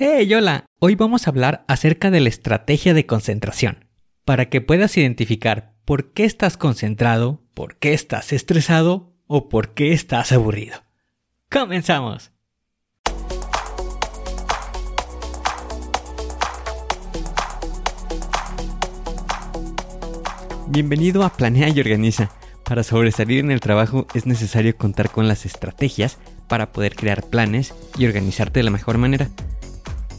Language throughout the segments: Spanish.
Hey, hola. Hoy vamos a hablar acerca de la estrategia de concentración, para que puedas identificar por qué estás concentrado, por qué estás estresado o por qué estás aburrido. ¡Comenzamos! Bienvenido a Planea y Organiza. Para sobresalir en el trabajo es necesario contar con las estrategias para poder crear planes y organizarte de la mejor manera.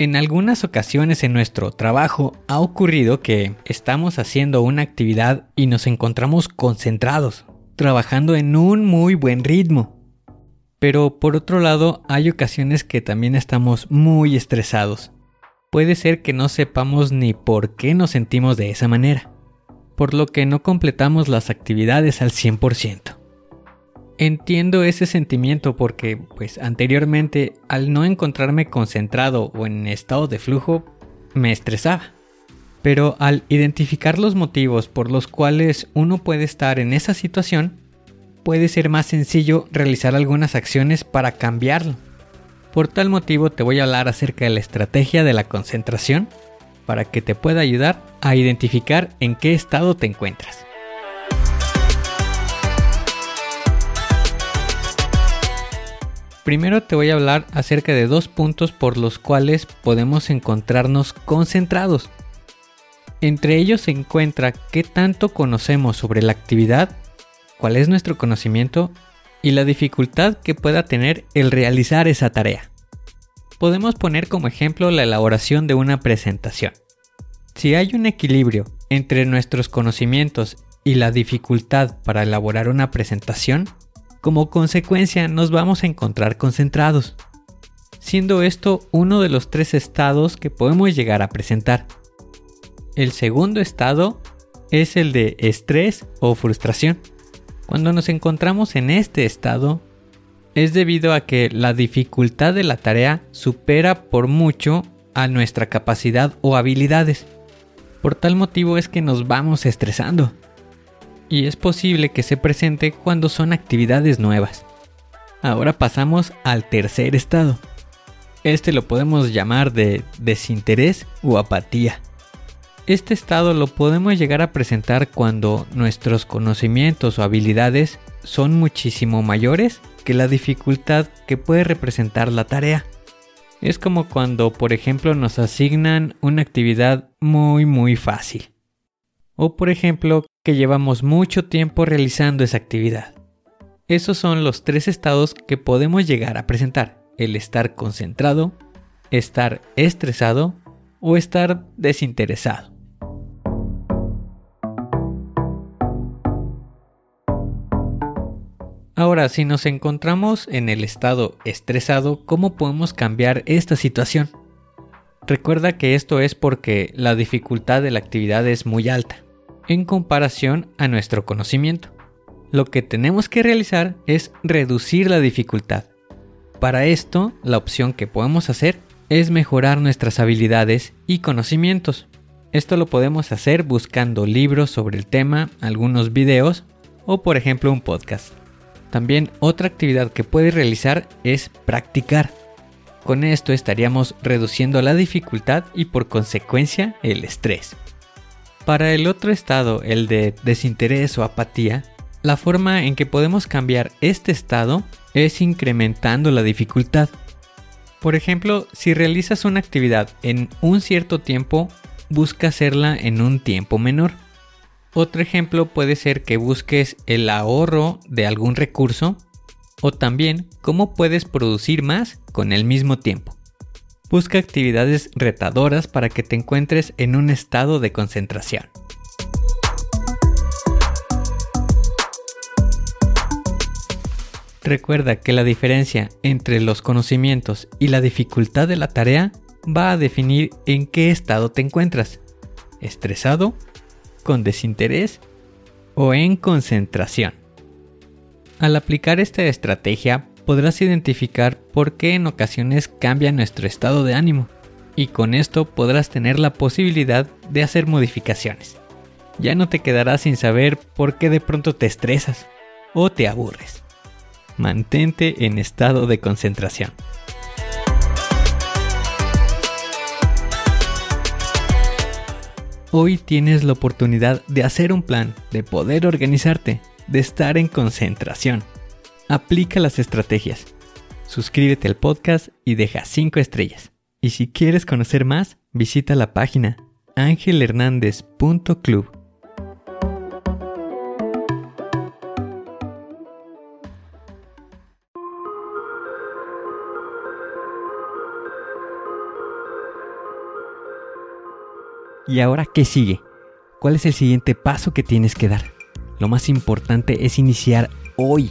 En algunas ocasiones en nuestro trabajo ha ocurrido que estamos haciendo una actividad y nos encontramos concentrados, trabajando en un muy buen ritmo. Pero por otro lado hay ocasiones que también estamos muy estresados. Puede ser que no sepamos ni por qué nos sentimos de esa manera, por lo que no completamos las actividades al 100%. Entiendo ese sentimiento porque, pues anteriormente, al no encontrarme concentrado o en estado de flujo, me estresaba. Pero al identificar los motivos por los cuales uno puede estar en esa situación, puede ser más sencillo realizar algunas acciones para cambiarlo. Por tal motivo te voy a hablar acerca de la estrategia de la concentración para que te pueda ayudar a identificar en qué estado te encuentras. Primero te voy a hablar acerca de dos puntos por los cuales podemos encontrarnos concentrados. Entre ellos se encuentra qué tanto conocemos sobre la actividad, cuál es nuestro conocimiento y la dificultad que pueda tener el realizar esa tarea. Podemos poner como ejemplo la elaboración de una presentación. Si hay un equilibrio entre nuestros conocimientos y la dificultad para elaborar una presentación, como consecuencia nos vamos a encontrar concentrados, siendo esto uno de los tres estados que podemos llegar a presentar. El segundo estado es el de estrés o frustración. Cuando nos encontramos en este estado, es debido a que la dificultad de la tarea supera por mucho a nuestra capacidad o habilidades. Por tal motivo es que nos vamos estresando y es posible que se presente cuando son actividades nuevas. Ahora pasamos al tercer estado. Este lo podemos llamar de desinterés o apatía. Este estado lo podemos llegar a presentar cuando nuestros conocimientos o habilidades son muchísimo mayores que la dificultad que puede representar la tarea. Es como cuando, por ejemplo, nos asignan una actividad muy muy fácil. O por ejemplo, que llevamos mucho tiempo realizando esa actividad. Esos son los tres estados que podemos llegar a presentar. El estar concentrado, estar estresado o estar desinteresado. Ahora, si nos encontramos en el estado estresado, ¿cómo podemos cambiar esta situación? Recuerda que esto es porque la dificultad de la actividad es muy alta en comparación a nuestro conocimiento. Lo que tenemos que realizar es reducir la dificultad. Para esto, la opción que podemos hacer es mejorar nuestras habilidades y conocimientos. Esto lo podemos hacer buscando libros sobre el tema, algunos videos o por ejemplo un podcast. También otra actividad que puedes realizar es practicar. Con esto estaríamos reduciendo la dificultad y por consecuencia el estrés. Para el otro estado, el de desinterés o apatía, la forma en que podemos cambiar este estado es incrementando la dificultad. Por ejemplo, si realizas una actividad en un cierto tiempo, busca hacerla en un tiempo menor. Otro ejemplo puede ser que busques el ahorro de algún recurso o también cómo puedes producir más con el mismo tiempo. Busca actividades retadoras para que te encuentres en un estado de concentración. Recuerda que la diferencia entre los conocimientos y la dificultad de la tarea va a definir en qué estado te encuentras. ¿Estresado? ¿Con desinterés? ¿O en concentración? Al aplicar esta estrategia podrás identificar por qué en ocasiones cambia nuestro estado de ánimo y con esto podrás tener la posibilidad de hacer modificaciones. Ya no te quedarás sin saber por qué de pronto te estresas o te aburres mantente en estado de concentración. Hoy tienes la oportunidad de hacer un plan, de poder organizarte, de estar en concentración. Aplica las estrategias. Suscríbete al podcast y deja 5 estrellas. Y si quieres conocer más, visita la página angelhernandez.club. ¿Y ahora qué sigue? ¿Cuál es el siguiente paso que tienes que dar? Lo más importante es iniciar hoy,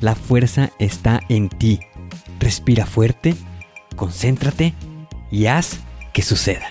la fuerza está en ti. Respira fuerte, concéntrate y haz que suceda.